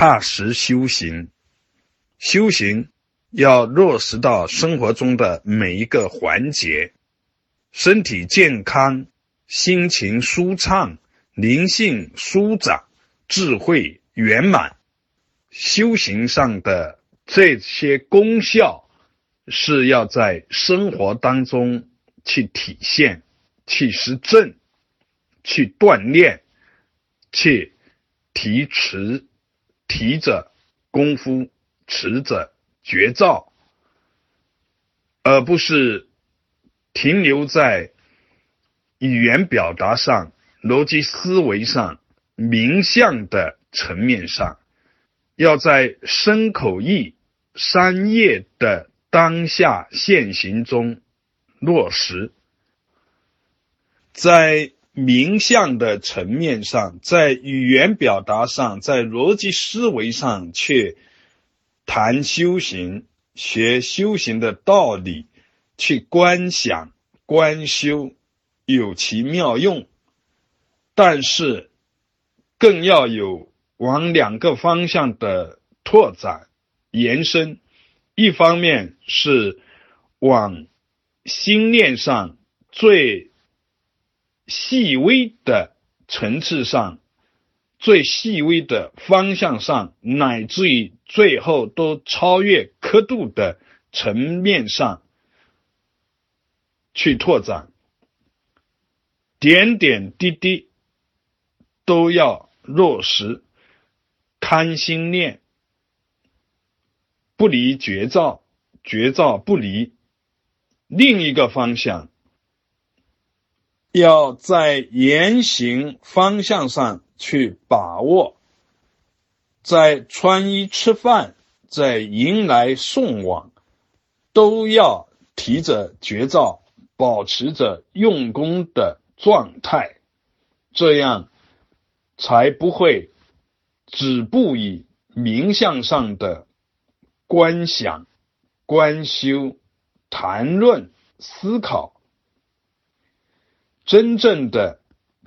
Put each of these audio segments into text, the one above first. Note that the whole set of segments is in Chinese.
踏实修行。修行要落实到生活中的每一个环节，身体健康，心情舒畅，灵性舒展，智慧圆满。修行上的这些功效，是要在生活当中去体现、去实证、去锻炼、去提持、提着功夫、持着绝招，而不是停留在语言表达上、逻辑思维上、名相的层面上。要在身口意三业的当下现行中落实，在名相的层面上，在语言表达上，在逻辑思维上去谈修行、学修行的道理，去观想、观修，有其妙用。但是，更要有。往两个方向的拓展、延伸，一方面是往心念上最细微的层次上、最细微的方向上，乃至于最后都超越刻度的层面上去拓展，点点滴滴都要落实。贪心念不离绝照，绝照不离。另一个方向，要在言行方向上去把握，在穿衣吃饭，在迎来送往，都要提着绝照，保持着用功的状态，这样才不会。止步于名相上的观想、观修、谈论、思考，真正的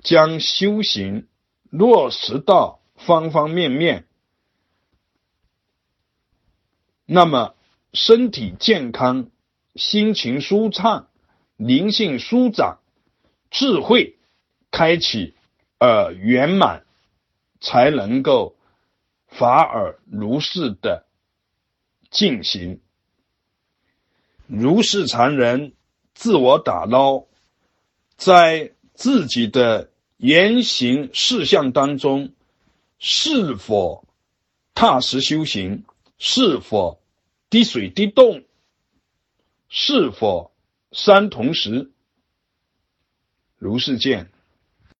将修行落实到方方面面，那么身体健康、心情舒畅、灵性舒展、智慧开启而圆满。才能够法尔如是的进行，如是常人自我打捞，在自己的言行事项当中，是否踏实修行？是否滴水滴动？是否三同时？如是见。